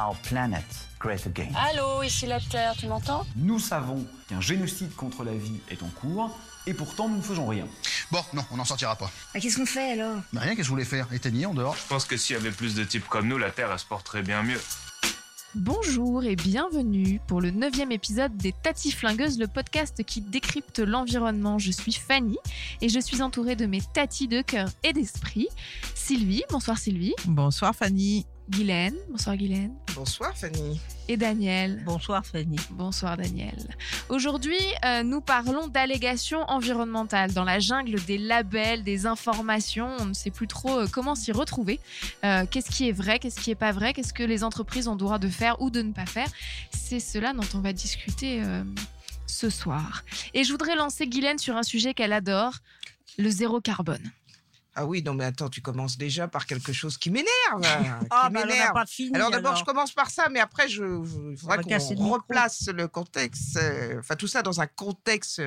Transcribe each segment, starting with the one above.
our planet great again. Allô, ici la Terre, tu m'entends? Nous savons qu'un génocide contre la vie est en cours, et pourtant nous ne faisons rien. Bon, non, on n'en sortira pas. Ah, Qu'est-ce qu'on fait alors? Bah, rien, qu'est-ce que je voulais faire? Éteigner en dehors Je pense que s'il y avait plus de types comme nous, la Terre, elle se porterait bien mieux. Bonjour et bienvenue pour le neuvième épisode des Tati Flingueuses, le podcast qui décrypte l'environnement. Je suis Fanny et je suis entourée de mes tatis de cœur et d'esprit. Sylvie, bonsoir Sylvie. Bonsoir Fanny. Guylaine, bonsoir Guylaine. Bonsoir Fanny. Et Daniel. Bonsoir Fanny. Bonsoir Daniel. Aujourd'hui, euh, nous parlons d'allégations environnementales. Dans la jungle des labels, des informations, on ne sait plus trop euh, comment s'y retrouver. Euh, qu'est-ce qui est vrai, qu'est-ce qui est pas vrai, qu'est-ce que les entreprises ont le droit de faire ou de ne pas faire. C'est cela dont on va discuter euh, ce soir. Et je voudrais lancer Guylaine sur un sujet qu'elle adore, le zéro carbone. Ah oui, non mais attends, tu commences déjà par quelque chose qui m'énerve. qui Ah, bah, m'énerve. pas fini. alors d'abord, je commence par ça, mais après, je, je- il faudra qu'on replace le contexte, euh, enfin tout ça dans un contexte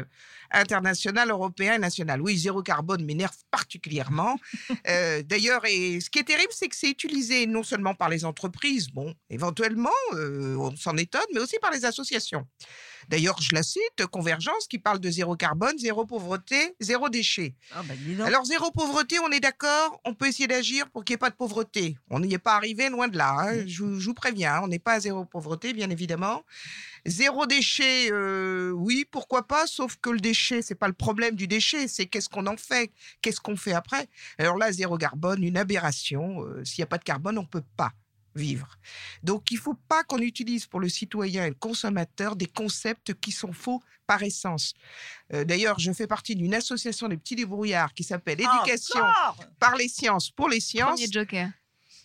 international, européen et national. Oui, zéro carbone m'énerve particulièrement. Euh, D'ailleurs, et ce qui est terrible, c'est que c'est utilisé non seulement par les entreprises, bon, éventuellement, euh, on s'en étonne, mais aussi par les associations. D'ailleurs, je la cite, Convergence, qui parle de zéro carbone, zéro pauvreté, zéro déchet. Ah, bah. Alors, zéro pauvreté, on est d'accord, on peut essayer d'agir pour qu'il n'y ait pas de pauvreté. On n'y est pas arrivé, loin de là. hein. Je, vous- je vous préviens, hein, on n'est pas à zéro pauvreté, bien évidemment. Zéro déchet, euh, oui, pourquoi pas, sauf que le déchet, c'est pas le problème du déchet, c'est qu'est-ce qu'on en fait, qu'est-ce qu'on fait après. Alors là, zéro carbone, une aberration. euh, S'il n'y a pas de carbone, on ne peut pas vivre. Donc, il ne faut pas qu'on utilise pour le citoyen et le consommateur des concepts qui sont faux par essence. Euh, D'ailleurs, je fais partie d'une association des petits débrouillards qui s'appelle Éducation par les sciences pour les sciences. Premier joker.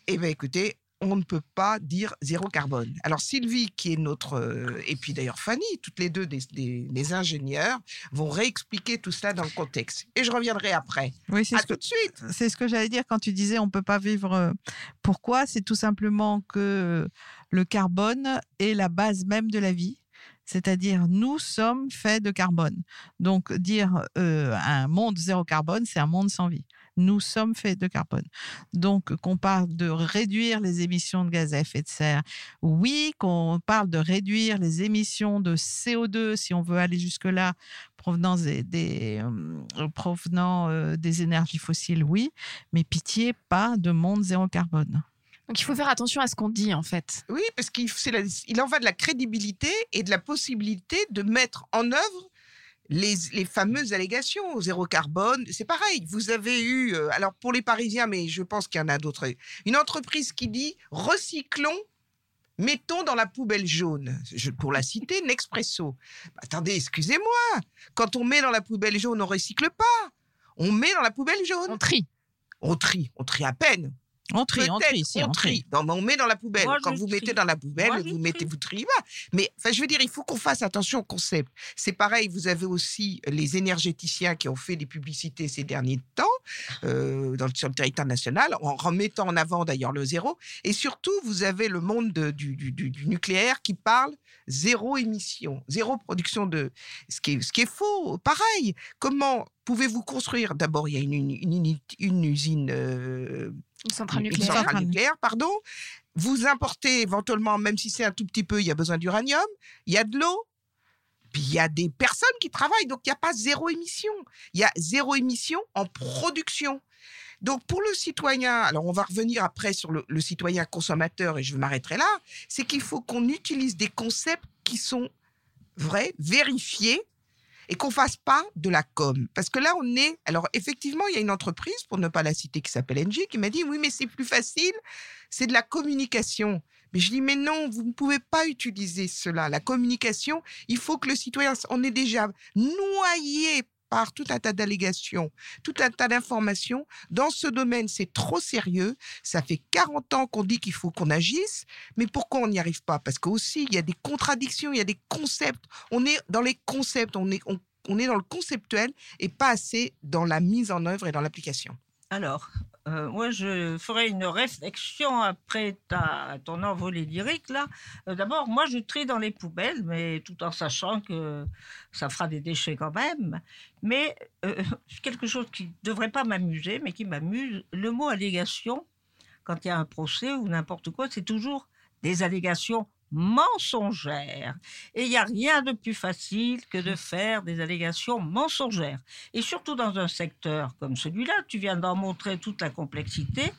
Eh bien, écoutez, on ne peut pas dire zéro carbone. Alors, Sylvie, qui est notre. euh, et puis d'ailleurs, Fanny, toutes les deux des, des- des ingénieurs, vont réexpliquer tout cela dans le contexte. Et je reviendrai après. Oui, c'est que tout de suite. c'est ce que j'allais dire quand tu disais on peut pas vivre. euh, Pourquoi? C'est tout simplement que le carbone est la base même de la vie. C'est-à-dire, nous sommes faits de carbone. Donc, dire euh, un monde zéro carbone, c'est un monde sans vie. Nous sommes faits de carbone. Donc, qu'on parle de réduire les émissions de gaz à effet de serre, oui, qu'on parle de réduire les émissions de CO2, si on veut aller jusque-là, provenant des, des, euh, provenant euh, des énergies fossiles, oui, mais pitié, pas de monde zéro carbone. Donc il faut faire attention à ce qu'on dit en fait. Oui, parce qu'il c'est la- il en va de la crédibilité et de la possibilité de mettre en œuvre les, les fameuses allégations au zéro carbone. C'est pareil, vous avez eu, euh, alors pour les Parisiens, mais je pense qu'il y en a d'autres, une entreprise qui dit recyclons, mettons dans la poubelle jaune. Je, pour la citer, Nespresso. Bah, attendez, excusez-moi, quand on met dans la poubelle jaune, on recycle pas. On met dans la poubelle jaune. On trie. On trie, on trie à peine. On trie, on trie, si, on on trie. trie. Non, mais on met dans la poubelle. Moi, Quand vous mettez dans la poubelle, Moi, vous mettez, trie. vous triez pas. Mais enfin, je veux dire, il faut qu'on fasse attention au concept. C'est pareil, vous avez aussi les énergéticiens qui ont fait des publicités ces derniers temps euh, dans, le- sur le territoire national, en remettant en avant d'ailleurs le zéro. Et surtout, vous avez le monde de- du, du- du- du nucléaire qui parle zéro émission, zéro production de... Ce qui est, ce qui est faux. Pareil, comment pouvez-vous construire? D'abord, il y a une, une, une- une usine... euh, Une centrale une nucléaire. centrale nucléaire, pardon. Vous importez éventuellement, même si c'est un tout petit peu, il y a besoin d'uranium, il y a de l'eau, puis il y a des personnes qui travaillent, donc il n'y a pas zéro émission. Il y a zéro émission en production. Donc pour le citoyen, alors on va revenir après sur le, le citoyen consommateur et je m'arrêterai là, c'est qu'il faut qu'on utilise des concepts qui sont vrais, vérifiés et qu'on fasse pas de la com. Parce que là, on est. Alors, effectivement, il y a une entreprise, pour ne pas la citer, qui s'appelle NG, qui m'a dit Oui, mais c'est plus facile, c'est de la communication. Mais je dis Mais non, vous ne pouvez pas utiliser cela. La communication, il faut que le citoyen. On est déjà noyé par tout un tas d'allégations, tout un tas d'informations. Dans ce domaine, c'est trop sérieux. Ça fait 40 ans qu'on dit qu'il faut qu'on agisse, mais pourquoi on n'y arrive pas? Parce qu'aussi, il y a des contradictions, il y a des concepts. On est dans les concepts, on, est, on on est dans le conceptuel et pas assez dans la mise en œuvre et dans l'application. Alors, euh, moi, je ferai une réflexion après ton envolée lyrique, là. Euh, D'abord, moi, je trie dans les poubelles, mais tout en sachant que ça fera des déchets quand même. Mais euh, quelque chose qui ne devrait pas m'amuser, mais qui m'amuse, le mot allégation, quand il y a un procès ou n'importe quoi, c'est toujours des allégations mensongères. Et il n'y a rien de plus facile que de faire des allégations mensongères. Et surtout dans un secteur comme celui-là, tu viens d'en montrer toute la complexité.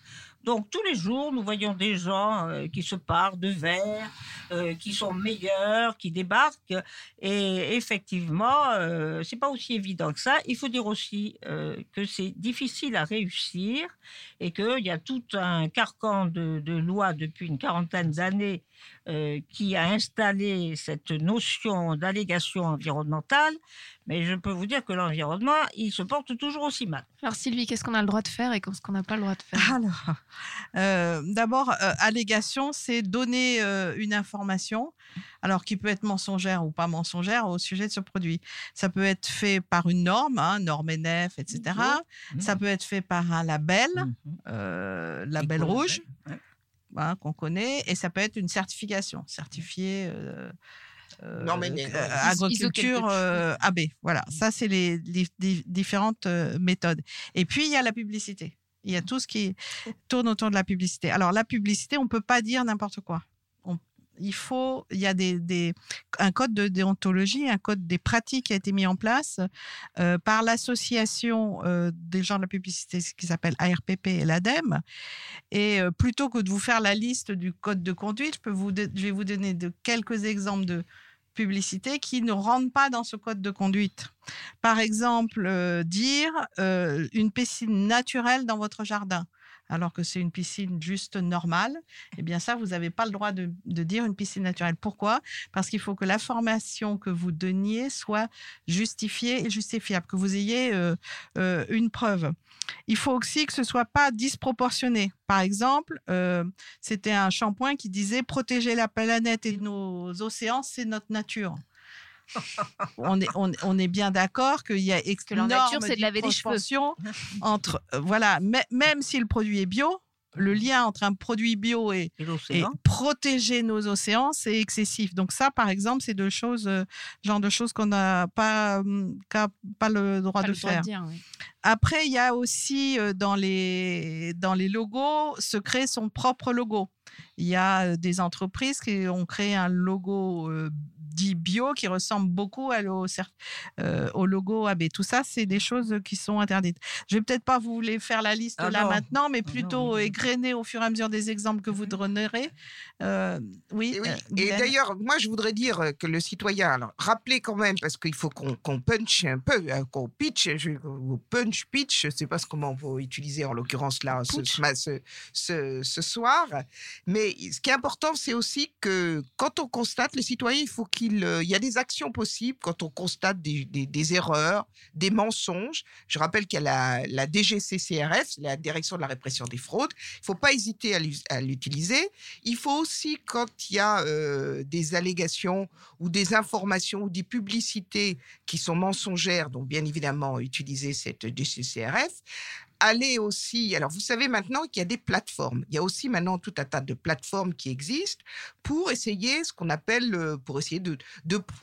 Donc tous les jours, nous voyons des gens euh, qui se parlent de verre, euh, qui sont meilleurs, qui débarquent. Et effectivement, euh, c'est pas aussi évident que ça. Il faut dire aussi euh, que c'est difficile à réussir et qu'il y a tout un carcan de, de lois depuis une quarantaine d'années euh, qui a installé cette notion d'allégation environnementale. Mais je peux vous dire que l'environnement, il se porte toujours aussi mal. Alors Sylvie, qu'est-ce qu'on a le droit de faire et qu'est-ce qu'on n'a pas le droit de faire? Alors, euh, d'abord, euh, allégation, c'est donner une information, alors qui peut être mensongère ou pas mensongère au sujet de ce produit. Ça peut être fait par une norme, hein, norme NF, etc. Ça peut être fait par un label, euh, label rouge, hein, qu'on connaît, et ça peut être une certification, certifiée. euh, euh, euh, agriculture euh, AB. Voilà, ça c'est les, les- les différentes méthodes. Et puis il y a la publicité. Il y a tout ce qui tourne autour de la publicité. Alors la publicité, on peut pas dire n'importe quoi. Il faut, il y a des, un code de déontologie, un code des pratiques qui a été mis en place euh, par l'association euh, des gens de la publicité qui s'appelle ARPP et l'ADEME. Et euh, plutôt que de vous faire la liste du code de conduite, je, peux vais vous donner de quelques exemples de publicité qui ne rentrent pas dans ce code de conduite. Par exemple, dire une piscine naturelle dans votre jardin, alors que c'est une piscine juste normale. Eh bien ça, vous n'avez pas le droit de, dire une piscine naturelle. Pourquoi? Parce qu'il faut que l'information que vous donniez soit justifiée et justifiable, que vous ayez euh, euh, une preuve. Il faut aussi que ce soit pas disproportionné. Par exemple, euh, c'était un shampoing qui disait protéger la planète et nos océans, c'est notre nature. On, est, on, on est bien d'accord qu'il y a nature, c'est de laver les cheveux. entre euh, voilà, mê- même si le produit est bio, le lien entre un produit bio et, protéger nos océans, c'est excessif. Donc ça, par exemple, c'est deux choses, euh, genre de choses qu'on n'a pas, hum, pas le droit Pas de le droit de faire. dire, oui. Après, il y a aussi euh, dans les, dans les logos, se créer son propre logo. Il y a euh, des entreprises qui ont créé un logo euh, dit bio qui ressemble beaucoup à euh, au logo AB. Tout ça, c'est des choses qui sont interdites. Je vais peut-être pas vous les faire la liste Ah là non. maintenant, mais Ah plutôt mais- égrener au fur et à mesure des exemples que vous donnerez. Euh, oui. Et, oui. Et Guylaine d'ailleurs, moi, je voudrais dire que le citoyen, alors, rappelez quand même, parce qu'il faut qu'on qu'on punch un peu, hein, qu'on pitch, je, ou punch, pitch, je ne sais pas ce- comment on peut utiliser en l'occurrence là, ce, ce ma- ce- ce- ce soir. Mais ce qui est important, c'est aussi que quand on constate, le citoyen, il faut qu'il euh, y a des actions possibles quand on constate des, des- des erreurs, des mensonges. Je rappelle qu'il y a la, la DGCCRF, la Direction de la répression des fraudes. Il ne faut pas hésiter à l'utiliser. Il faut aussi, quand il y a euh, des allégations ou des informations ou des publicités qui sont mensongères, donc bien évidemment utiliser cette DCCRF, aller aussi. Alors, vous savez maintenant qu'il y a des plateformes. Il y a aussi maintenant tout un tas de plateformes qui existent pour essayer ce qu'on appelle, euh, pour essayer de-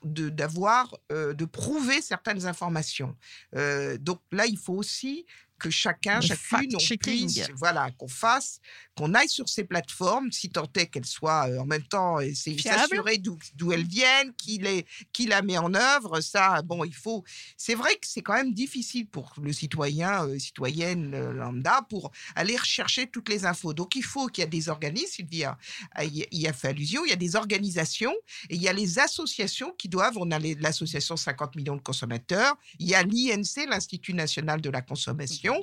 d'avoir, euh, de, prouver certaines informations. Euh, donc là, il faut aussi que chacun, Le chacune, on puisse, voilà, qu'on fasse, qu'on aille sur ces plateformes, si tant est qu'elles soient euh, en même temps, et c'est Fiables. s'assurer d'où elles viennent, qui, les, qui la met en œuvre. Ça, bon, il faut. C'est vrai que c'est quand même difficile pour le citoyen, euh, citoyenne euh, lambda, pour aller rechercher toutes les infos. Donc, il faut qu'il y ait des organismes, Sylvie a, a- y a fait allusion, il y a des organisations et il y a les associations qui doivent, on a l'association 50 millions de consommateurs, il y a l'INC, l'Institut national de la consommation,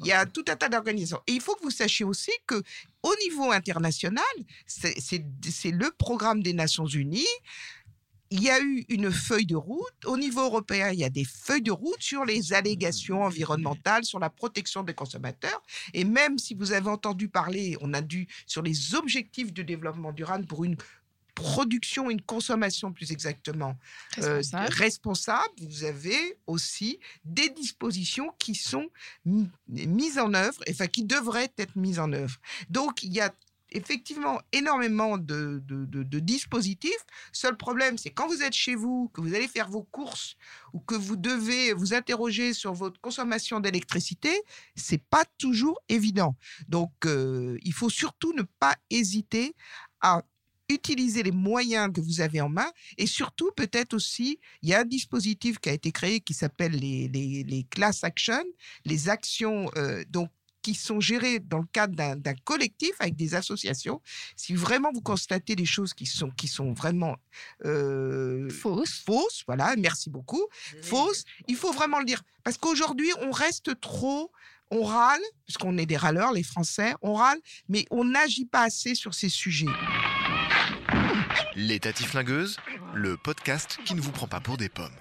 il y a tout un tas d'organisations. Et il faut que vous sachiez aussi que au niveau international, c'est le programme des Nations Unies. Il y a eu une feuille de route. Au niveau européen, il y a des feuilles de route sur les allégations environnementales, sur la protection des consommateurs. Et même si vous avez entendu parler, on a dû sur les objectifs de développement durable pour une production, une consommation plus exactement euh, Responsable. vous avez aussi des dispositions qui sont mi- mises en œuvre, enfin qui devraient être mises en œuvre. Donc il y a effectivement énormément de, de- de- de dispositifs. Seul problème, c'est quand vous êtes chez vous, que vous allez faire vos courses ou que vous devez vous interroger sur votre consommation d'électricité, c'est pas toujours évident. Donc, euh, il faut surtout ne pas hésiter à utiliser les moyens que vous avez en main et surtout peut-être aussi, il y a un dispositif qui a été créé qui s'appelle les, les, les class action, les actions euh, donc qui sont gérées dans le cadre d'un d'un collectif avec des associations. Si vraiment vous constatez des choses qui sont, qui sont vraiment euh, fausses, fausses, voilà, merci beaucoup, fausses, il faut vraiment le dire. Parce qu'aujourd'hui, on reste trop, on râle, parce qu'on est des râleurs, les Français, on râle, mais on n'agit pas assez sur ces sujets. Les Tati Flingueuses, le podcast qui ne vous prend pas pour des pommes.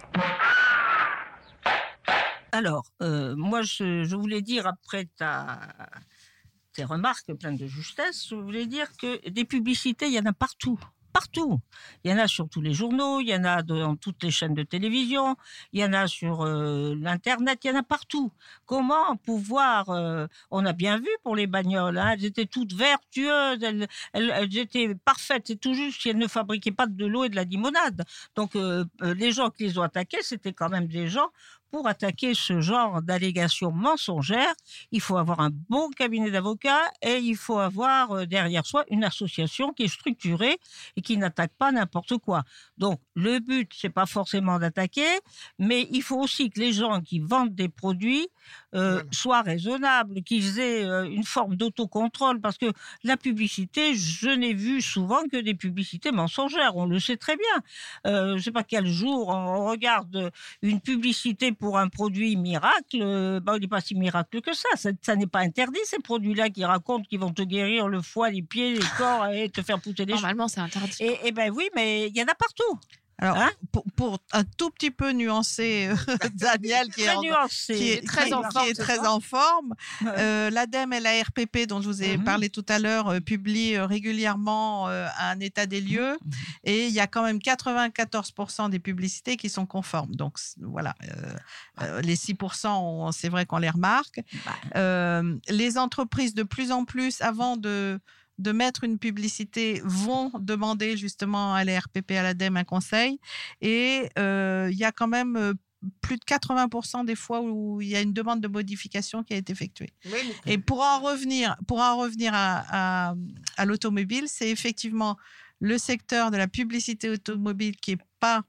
Alors, euh, moi, je, je voulais dire, après ta, tes remarques pleines de justesse, je voulais dire que des publicités, il y en a partout. Partout. Il y en a sur tous les journaux, il y en a dans toutes les chaînes de télévision, il y en a sur euh, l'Internet, il y en a partout. Comment pouvoir... euh, on a bien vu pour les bagnoles, hein, elles étaient toutes vertueuses, elles, elles- elles étaient parfaites, c'est tout juste qu'elles ne fabriquaient pas de l'eau et de la limonade. Donc euh, les gens qui les ont attaqués, c'était quand même des gens pour attaquer ce genre d'allégations mensongères, il faut avoir un bon cabinet d'avocats et il faut avoir euh, derrière soi une association qui est structurée et qui n'attaque pas n'importe quoi. Donc le but, c'est pas forcément d'attaquer, mais il faut aussi que les gens qui vendent des produits euh, soient raisonnables, qu'ils aient euh, une forme d'autocontrôle, parce que la publicité, je n'ai vu souvent que des publicités mensongères, on le sait très bien. Euh, je sais pas quel jour on regarde une publicité pour un produit miracle, euh, bah, il n'est pas si miracle que ça. Ça, ça n'est pas interdit, ces produits-là qui racontent qu'ils vont te guérir le foie, les pieds, les corps et te faire pousser des Normalement, c'est interdit. Et, et ben oui, mais il y en a partout. Alors, Hein pour, pour un tout petit peu nuancer euh, Daniel, qui est, Très en- nuancé, qui est très qui- en qui forme, est c'est très en forme, euh, l'ADEME et la RPP, dont je vous ai Mhm. parlé tout à l'heure, euh, publient régulièrement euh, un état des lieux. Et il y a quand même 94% des publicités qui sont conformes. Donc voilà, les 6%, on- c'est vrai qu'on les remarque. Les entreprises, de plus en plus, avant de de mettre une publicité vont demander justement à la RPP, à l'ADEME un conseil. Et euh, il y a quand même euh, plus de 80% des fois où il y a une demande de modification qui a été effectuée. Et pour en revenir, pour en revenir à, à- à l'automobile, c'est effectivement le secteur de la publicité automobile qui est pas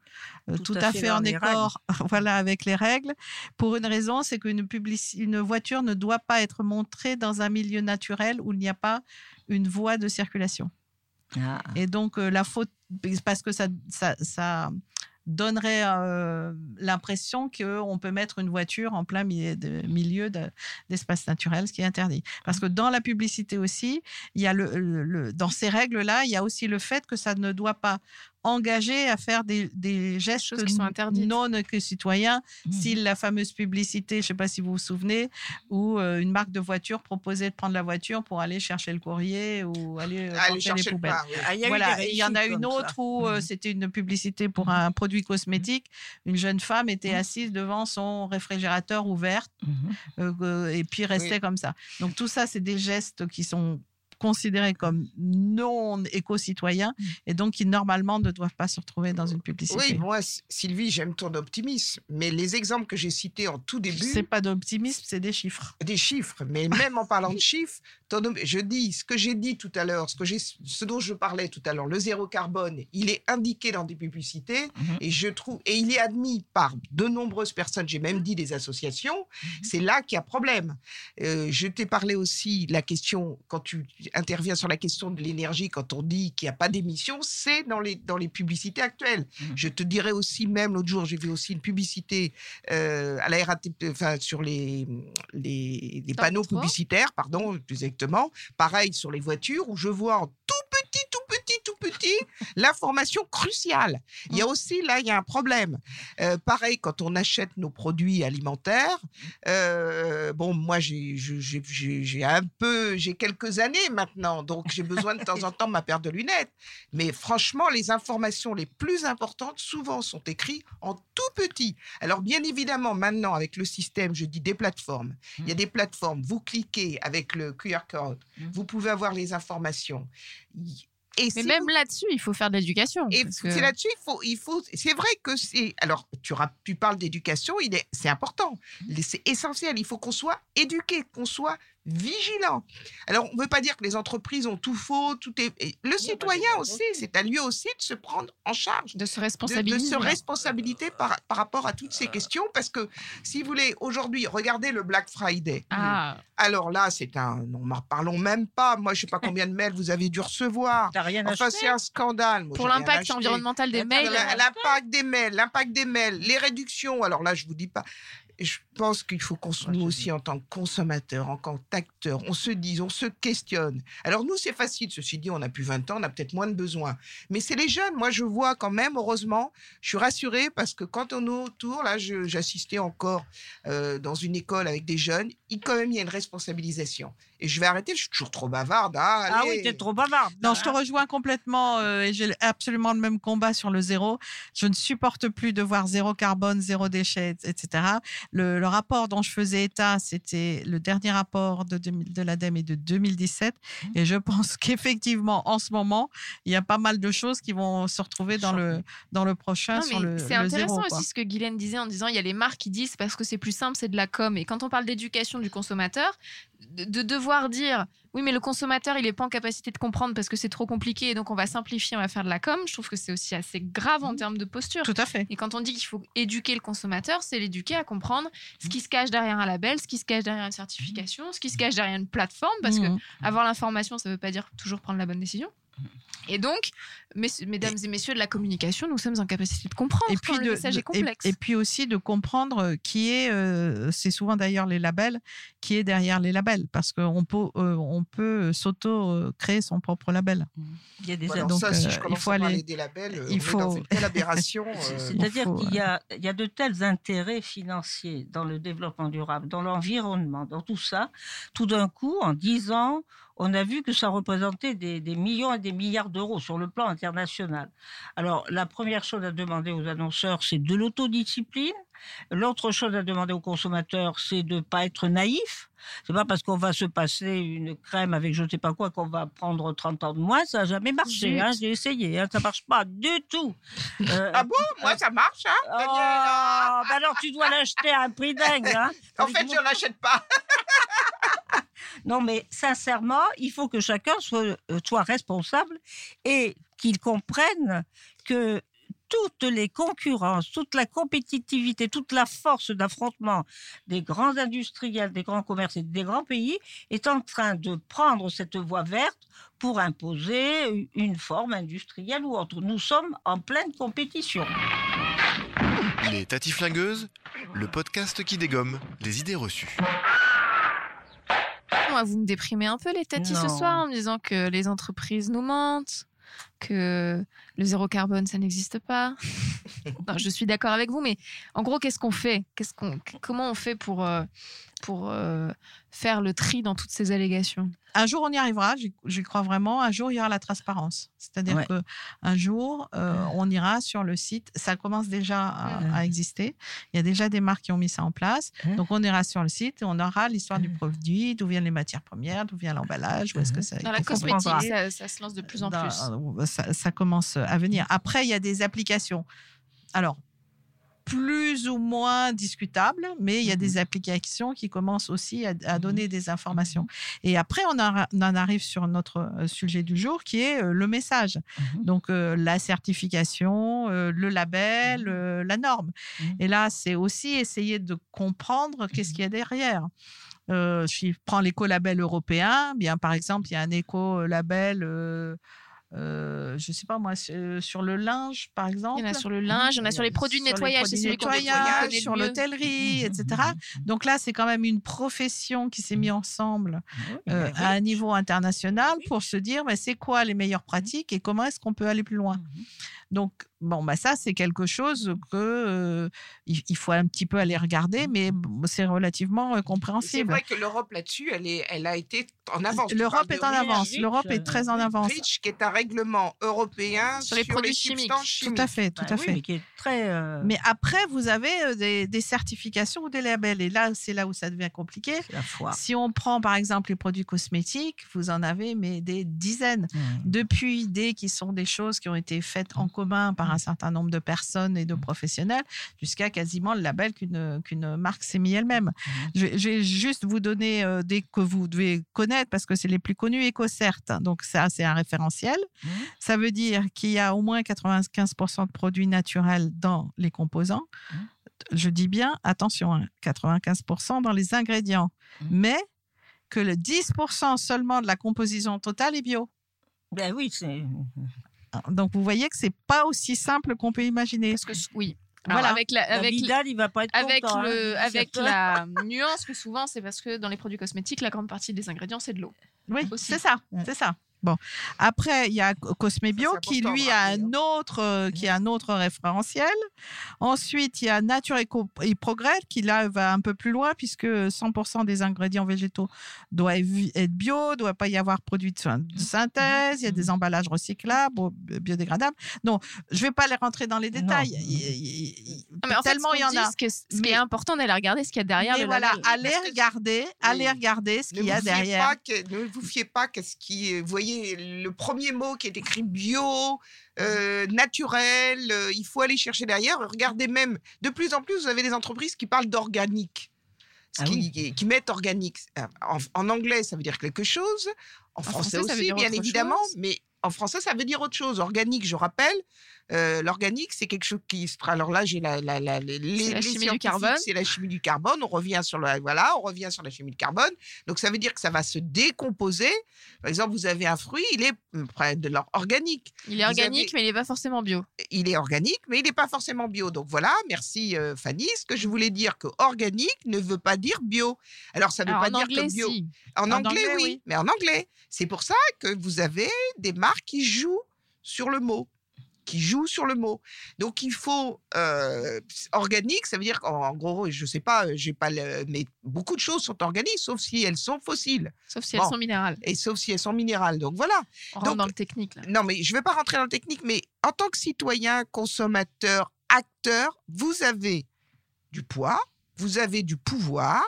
euh, tout, à fait, en accord voilà, avec les règles. Pour une raison, c'est qu'une une voiture ne doit pas être montrée dans un milieu naturel où il n'y a pas une voie de circulation. Ah. Et donc, euh, la faute, parce que ça, ça, ça donnerait euh, l'impression qu'on peut mettre une voiture en plein milieu de- milieu de- d'espace naturel, ce qui est interdit. Parce que dans la publicité aussi, il y a le, le- le- dans ces règles-là, il y a aussi le fait que ça ne doit pas engager à faire des, des gestes qui sont interdites. non que citoyens. Mmh. Si la fameuse publicité, je ne sais pas si vous vous souvenez, où euh, une marque de voiture proposait de prendre la voiture pour aller chercher le courrier ou aller, euh, Aller chercher les le poubelles. pain, oui. Ah, il voilà. il y en a une ça. autre où euh, c'était une publicité pour un produit cosmétique. Une jeune femme était assise devant son réfrigérateur ouvert et puis restait Oui. comme ça. Donc tout ça, c'est des gestes qui sont considérés comme non éco-citoyens et donc qui normalement ne doivent pas se retrouver dans une publicité. Oui, moi, Sylvie, j'aime ton optimisme, mais les exemples que j'ai cités en tout début. C'est pas d'optimisme, c'est des chiffres. Des chiffres, mais même en parlant de chiffres, ton je dis ce que j'ai dit tout à l'heure, ce, que ce dont je parlais tout à l'heure, le zéro carbone, il est indiqué dans des publicités et je trouve et il est admis par de nombreuses personnes, j'ai même dit des associations. C'est là qu'il y a problème. Euh, je t'ai parlé aussi de la question quand tu interviens sur la question de l'énergie, quand on dit qu'il n'y a pas d'émissions, c'est dans les dans les publicités actuelles. Je te dirais aussi même l'autre jour, j'ai vu aussi une publicité euh, à la RATP, enfin sur les les, les panneaux publicitaires, pardon, plus exactement. Pareil sur les voitures où je vois en tout petit, tout petit, l'information cruciale. Il y a aussi, là, il y a un problème. Euh, pareil, quand on achète nos produits alimentaires, euh, bon, moi, j'ai un peu, j'ai quelques années maintenant, donc j'ai besoin de temps en temps de ma paire de lunettes. Mais franchement, les informations les plus importantes, souvent, sont écrites en tout petit. Alors, bien évidemment, maintenant, avec le système, je dis des plateformes. Il y a des plateformes, vous cliquez avec le QR code, vous pouvez avoir les informations. Et Mais si même vous- là-dessus, il faut faire de l'éducation. et que- c'est là-dessus, il faut, il faut. C'est vrai que c'est. Alors, tu, tu parles d'éducation, il est, c'est important, Mmh. c'est essentiel. Il faut qu'on soit éduqué, qu'on soit vigilant. Alors, on ne veut pas dire que les entreprises ont tout faux, tout est. et Le citoyen aussi, c'est à lui aussi de se prendre en charge, de se de, de responsabiliser. se responsabiliser par, par rapport à toutes ces questions, parce que si vous voulez, aujourd'hui, regardez le Black Friday. Ah. Alors là, c'est un. Non, n'en parlons même pas. Moi, je sais pas combien de mails vous avez dû recevoir. T'as rien Enfin, c'est un scandale. Moi, Pour l'impact environnemental des mails. L'impact des mails, l'impact des mails, les réductions. Alors là, je vous dis pas. Je pense qu'il faut qu'on se- nous aussi, en tant que consommateurs, en tant qu'acteurs, on se dise, on se questionne. Alors nous, c'est facile. Ceci dit, on a plus 20 ans, on a peut-être moins de besoins. Mais c'est les jeunes. Moi, je vois quand même, heureusement, je suis rassurée parce que quand on est autour, là, j'assistais encore euh, dans une école avec des jeunes, il, quand même, il y a une responsabilisation. Et je vais arrêter, je suis toujours trop bavarde. hein, Ah allez. oui, t'es trop bavarde. Non, je te rejoins complètement euh, et j'ai absolument le même combat sur le zéro. Je ne supporte plus de voir zéro carbone, zéro déchet, etc. Le, le rapport dont je faisais état, c'était le dernier rapport de, 2000 de l'ADEME et de 2017. Et je pense qu'effectivement, en ce moment, il y a pas mal de choses qui vont se retrouver dans le, dans le prochain c'est intéressant zéro. quoi. aussi ce que Guylaine disait en disant il y a les marques qui disent parce que c'est plus simple, c'est de la com. Et quand on parle d'éducation du consommateur, de, de devoir dire oui, mais le consommateur, il n'est pas en capacité de comprendre parce que c'est trop compliqué et donc on va simplifier, on va faire de la com, je trouve que c'est aussi assez grave en termes de posture. Mmh. Tout à fait. Et quand on dit qu'il faut éduquer le consommateur, c'est l'éduquer à comprendre ce qui se cache derrière un label, ce qui se cache derrière une certification, ce qui se cache derrière une plateforme, parce Mhm. que avoir l'information, ça ne veut pas dire toujours prendre la bonne décision. Et donc, mes- mesdames et messieurs de la communication, nous sommes en capacité de comprendre et quand puis le de, message de- est complexe. Et, et puis aussi de comprendre euh, qui est, euh, c'est souvent d'ailleurs les labels, qui est derrière les labels, parce qu'on peut, euh, on peut s'auto-créer son propre label. Il y a des Voilà, Donc, ça, si euh, je il commence faut à parler aller- des labels, euh, il on est dans faut- une telle aberration. C'est- euh, C'est-à-dire il faut, qu'il y a, il y a de tels intérêts financiers dans le développement durable, dans l'environnement, dans tout ça. Tout d'un coup, en 10 ans, on a vu que ça représentait des, des millions et des milliards d'euros sur le plan international. Alors, la première chose à demander aux annonceurs, c'est de l'autodiscipline. L'autre chose à demander aux consommateurs, c'est de ne pas être naïf. C'est pas parce qu'on va se passer une crème avec je ne sais pas quoi qu'on va prendre 30 ans de moins. Ça n'a jamais marché. Hein, J'ai essayé. Hein, ça marche pas du tout. Euh, Ah bon? Moi, ça marche, hein, Oh, Daniela bah alors tu dois l'acheter à un prix dingue. Hein. En fait, je l'achète pas. Non, mais sincèrement, il faut que chacun soit, euh, soit responsable et qu'il comprenne que toutes les concurrences, toute la compétitivité, toute la force d'affrontement des grands industriels, des grands commerces et des grands pays est en train de prendre cette voie verte pour imposer une forme industrielle ou autre. Nous sommes en pleine compétition. Les Tatiflingueuses, le podcast qui dégomme les idées reçues. Moi, vous me déprimez un peu les tatis ce soir en me disant que les entreprises nous mentent, que le zéro carbone, ça n'existe pas. Non, je suis d'accord avec vous, mais en gros, qu'est-ce qu'on fait? Qu'est-ce qu'on, Comment on fait pour, euh, pour euh, faire le tri dans toutes ces allégations? Un jour, on y arrivera, j'y crois vraiment. Un jour, il y aura la transparence. C'est-à-dire Ouais. que un jour, euh, on ira sur le site. Ça commence déjà à, à exister. Il y a déjà des marques qui ont mis ça en place. Donc, on ira sur le site et on aura l'histoire du produit, d'où viennent les matières premières, d'où vient l'emballage, où est-ce que ça Dans la cosmétique, ça, ça se lance de plus en Dans- plus. Ça, ça commence à venir. Après, il y a des applications. Alors, plus ou moins discutables, mais il y a des applications qui commencent aussi à, à donner des informations. Et après, on, en- on en arrive sur notre euh, sujet du jour, qui est euh, le message. Donc, euh, la certification, euh, le label, euh, la norme. Et là, c'est aussi essayer de comprendre qu'est-ce qu'il y a derrière. Je prends l'écolabel européen. Bien, par exemple, il y a un écolabel euh, euh, je sais pas moi, sur sur le linge, par exemple. Il y en a sur le linge, il y en a sur les produits de sur les nettoyage, c'est celui qu'on sur l'hôtellerie, etc. Donc là, c'est quand même une profession qui s'est mise ensemble euh, à un niveau international pour se dire mais c'est quoi les meilleures pratiques et comment est-ce qu'on peut aller plus loin? Donc, bon, bah ça, c'est quelque chose que euh, il, faut un petit peu aller regarder, mais c'est relativement euh, C'est compréhensible. vrai que l'Europe là-dessus, elle, est, elle a été en avance. L'Europe est en avance. L'Europe est très en avance. REACH, qui est un règlement européen Sur les produits chimiques. Tout à fait, tout Bah à oui, fait. mais qui est très. euh, Mais après, vous avez des, des certifications ou des labels. Et là, c'est là où ça devient compliqué. la. Si on prend par exemple les produits cosmétiques, vous en avez mais des dizaines. Mmh. Depuis idées qui sont des choses qui ont été faites en commun par un certain nombre de personnes et de professionnels, jusqu'à quasiment le label qu'une qu'une marque s'est mis elle-même. Je, je vais juste vous donner euh, des que vous devez connaître parce que c'est les plus connus, EcoCert. Donc ça, c'est un référentiel. Ça veut dire qu'il y a au moins 95% de produits naturels dans les composants. Je dis bien, attention, hein, 95% dans les ingrédients, mais que le 10% seulement de la composition totale est bio. Ben oui, c'est. Donc vous voyez que c'est pas aussi simple qu'on peut imaginer. Parce que oui. Alors, Voilà. avec la, La avec, Vidal, il va pas être avec content, hein, le, avec la nuance que souvent c'est parce que dans les produits cosmétiques, la grande partie des ingrédients c'est de l'eau. Oui, c'est ça, c'est ça. Bon, après il y a Cosme Bio Ça, qui lui a un autre euh, qui a un autre référentiel. Ensuite il y a Nature Eco et Progrès qui là va un peu plus loin puisque 100% des ingrédients végétaux doivent être bio, doit pas y avoir produits de syn- de synthèse, il y a des emballages recyclables, biodégradables. Non, je vais pas les rentrer dans les détails. Il- il- il- Non, mais en fait, tellement ce il y en dit, a. ce, que- ce qui est important d'aller regarder ce qu'il y a derrière Mais le voilà, allez regarder, allez regarder ce Ne qu'il y a derrière. ne vous fiez pas qu'à ce qui. Vous voyez, le premier mot qui est écrit bio, euh, naturel, euh, il faut aller chercher derrière. Regardez même, de plus en plus, vous avez des entreprises qui parlent d'organique. Ah qui, oui. qui- mettent organique. En, en anglais, ça veut dire quelque chose. En, français, français, ça veut aussi, bien évidemment. chose. Mais en français, ça veut dire autre chose. Organique, je rappelle. Euh, L'organique, c'est quelque chose qui. sera- Alors là, j'ai la, la, la, les, la les chimie du carbone? C'est la chimie du carbone. On revient sur la, voilà, on revient sur la chimie du carbone. Donc ça veut dire que ça va se décomposer. Par exemple, vous avez un fruit, il est près de l'or organique. Il est Vous organique, avez- mais il n'est pas forcément bio. Il est organique, mais il n'est pas forcément bio. Donc voilà, merci euh, Fanny. Ce que je voulais dire que organique ne veut pas dire bio. Alors ça ne veut Alors, pas en dire anglais, que bio. si. En, En anglais, anglais, oui, oui. mais en anglais. C'est pour ça que vous avez des marques qui jouent sur le mot qui jouent sur le mot. Donc il faut euh, organique, ça veut dire qu'en en gros, je sais pas, j'ai pas le, mais beaucoup de choses sont organiques, sauf si elles sont fossiles. Sauf si Bon. elles sont minérales. Et sauf si elles sont minérales. Donc voilà. On rentre Donc, dans le technique là. Non, mais je ne vais pas rentrer dans le technique, mais en tant que citoyen, consommateur, acteur, vous avez du poids, vous avez du pouvoir,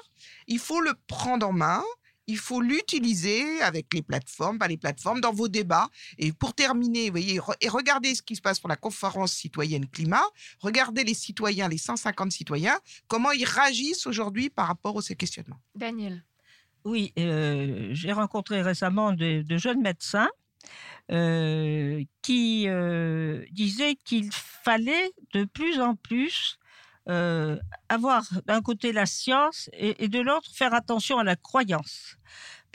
il faut le prendre en main. Il faut l'utiliser avec les plateformes, pas les plateformes, dans vos débats. Et pour terminer, voyez, re- et regardez ce qui se passe pour la conférence citoyenne climat. Regardez les citoyens, les 150 citoyens, comment ils réagissent aujourd'hui par rapport à ces questionnements. Daniel. Oui, euh, j'ai rencontré récemment de, de jeunes médecins euh, qui euh, disaient qu'il fallait de plus en plus euh, avoir d'un côté la science et, et de l'autre faire attention à la croyance.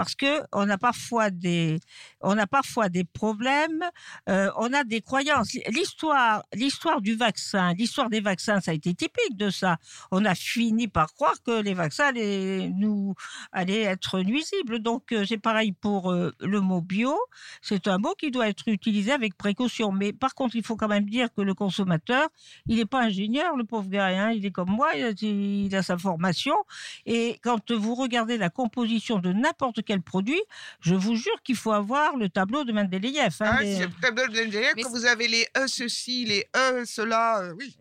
Parce que on a parfois des, on a parfois des problèmes, euh, on a des croyances. L'histoire, l'histoire du vaccin, l'histoire des vaccins, ça a été typique de ça. On a fini par croire que les vaccins allaient nous, allaient être nuisibles. Donc euh, c'est pareil pour euh, le mot bio. C'est un mot qui doit être utilisé avec précaution. Mais par contre, il faut quand même dire que le consommateur, il n'est pas ingénieur, le pauvre gars. hein. Il est comme moi, il a, il a sa formation. Et quand vous regardez la composition de n'importe quel produit, je vous jure qu'il faut avoir le tableau de Mendeleïev. hein, Ah, le tableau de l'ingénieur, Mais quand vous avez les E ceci, les E cela, euh, oui.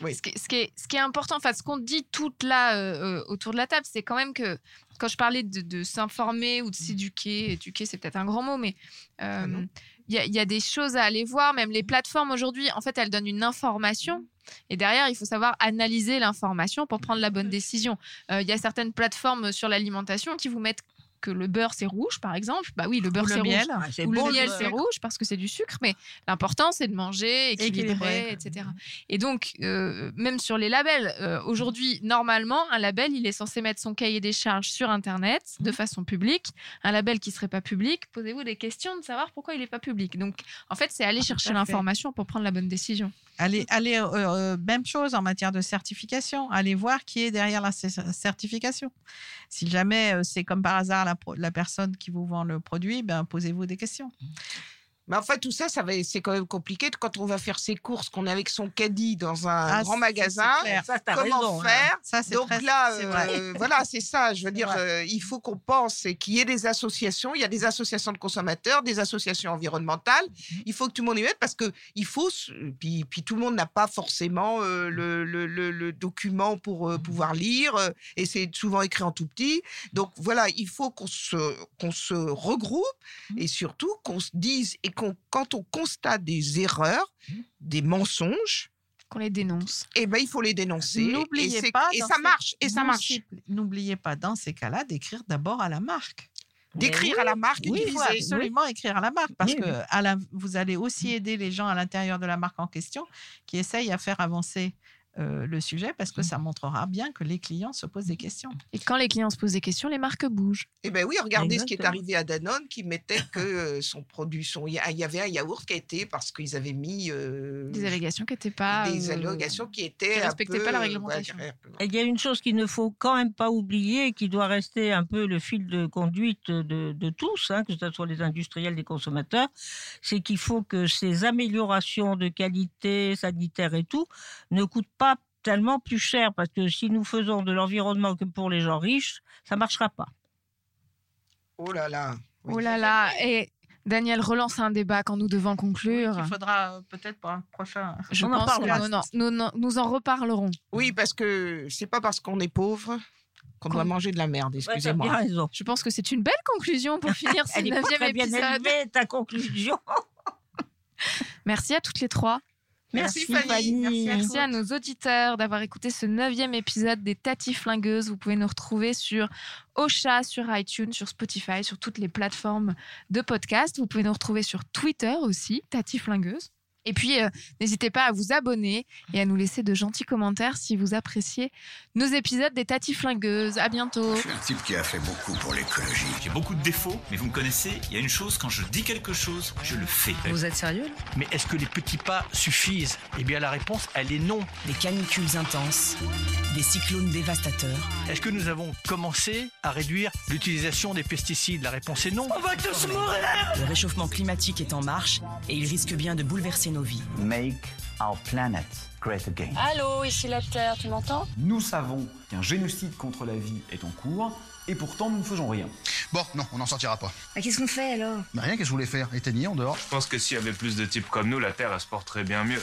Oui. Ce qui, est- ce qui est, ce qui est important, enfin, ce qu'on dit toute là euh, euh, autour de la table, c'est quand même que quand je parlais de, de s'informer ou de s'éduquer, éduquer, c'est peut-être un grand mot, mais euh, il y, a- il y a des choses à aller voir. Même les plateformes aujourd'hui, en fait, elles donnent une information. Et derrière, il faut savoir analyser l'information pour prendre la bonne décision. Euh, Il y a certaines plateformes sur l'alimentation qui vous mettent que le beurre c'est rouge, par exemple, bah oui, le beurre c'est rouge. Ah, Ou bon, le miel le c'est rouge parce que c'est du sucre, mais l'important c'est de manger équilibré, etc. Et donc, euh, même sur les labels, euh, aujourd'hui, normalement, un label, il est censé mettre son cahier des charges sur Internet de façon publique. Un label qui serait pas public, posez-vous des questions de savoir pourquoi il n'est pas public. Donc, en fait, c'est aller chercher à fait. l'information pour prendre la bonne décision. Allez, euh, euh, même chose en matière de certification. Allez voir qui est derrière la certification. Si jamais euh, c'est comme par hasard la, la personne qui vous vend le produit, ben, posez-vous des questions. Mais en fait, tout ça, ça va, c'est quand même compliqué quand on va faire ses courses, qu'on est avec son caddie dans un Ah, grand magasin. Ça, Comment raison, hein. faire? Ça, Donc très- là, euh, voilà, c'est ça. Je veux dire, euh, il faut qu'on pense et qu'il y ait des associations. Il y a des associations de consommateurs, des associations environnementales. Mhm. Il faut que tout le monde y mette parce que il faut. Puis, puis tout le monde n'a pas forcément euh, le, le- le- le document pour Mhm. pouvoir lire et c'est souvent écrit en tout petit. Donc voilà, il faut qu'on se qu'on se regroupe Mhm. et surtout qu'on se dise et qu'on quand on constate des erreurs, Mhm. des mensonges. Qu'on les dénonce. Eh ben, il faut les dénoncer. Et N'oubliez c'est- pas. Et ça ces- marche. Et ça Non, marche. N'oubliez pas dans ces cas-là d'écrire d'abord à la marque. D'écrire à la marque Oui, il faut absolument écrire à la marque parce Oui, que oui. à la- vous allez aussi aider les gens à l'intérieur de la marque en question qui essayent à faire avancer euh, le sujet parce que ça montrera bien que les clients se posent des questions. Et quand les clients se posent des questions, les marques bougent. Eh ben oui, regardez ce qui est arrivé à Danone qui mettait que euh, son produit, son, il y avait un yaourt qui a été parce qu'ils avaient mis euh, Des allégations qui n'étaient pas. des euh, allégations qui étaient qui un respectaient peu, pas la euh, réglementation. ouais, il y a une chose qu'il ne faut quand même pas oublier, et qui doit rester un peu le fil de conduite de, de tous, hein, que ce soit les industriels, les consommateurs, c'est qu'il faut que ces améliorations de qualité sanitaire et tout ne coûtent pas tellement plus cher, parce que si nous faisons de l'environnement que pour les gens riches, ça marchera pas. Oh là là. Oh là là. Et Daniel relance un débat quand nous devons conclure. Il faudra euh, peut-être pour un prochain. Je On en pense que parlera. nous, non, nous, non, nous en reparlerons. Oui, parce que c'est pas parce qu'on est pauvre qu'on doit manger de la merde. Ouais, Excusez-moi. bien raison. Je pense que c'est une belle conclusion pour finir ce neuvième très bien épisode. élevée, ta conclusion. Merci à toutes les trois. Merci, Merci, Fanny. Fanny. Merci à nos auditeurs d'avoir écouté ce neuvième épisode des Tati Flingueuses. Vous pouvez nous retrouver sur Ocha, sur iTunes, sur Spotify, sur toutes les plateformes de podcast. Vous pouvez nous retrouver sur Twitter aussi, Tati Flingueuse. Et puis, euh, n'hésitez pas à vous abonner et à nous laisser de gentils commentaires si vous appréciez nos épisodes des Tati Flingueuses. À bientôt. Je suis un type qui a fait beaucoup pour l'écologie. J'ai beaucoup de défauts, mais vous me connaissez, il y a une chose, quand je dis quelque chose, je le fais. Vous êtes sérieux Mais est-ce que les petits pas suffisent? Eh bien, la réponse, elle est non. Des canicules intenses, des cyclones dévastateurs. Est-ce que nous avons commencé à réduire l'utilisation des pesticides? La réponse est non. Le réchauffement climatique est en marche et il risque bien de bouleverser nos vies. Make our planet great again. Allô, ici la Terre, tu m'entends? Nous savons qu'un génocide contre la vie est en cours et pourtant nous ne faisons rien. Bon, non, on n'en sortira pas. Bah, Qu'est-ce qu'on fait alors? Bah, rien, qu'est-ce que je voulais faire? Éteignez, en dehors. Je pense que s'il y avait plus de types comme nous, la Terre, elle se porterait bien mieux.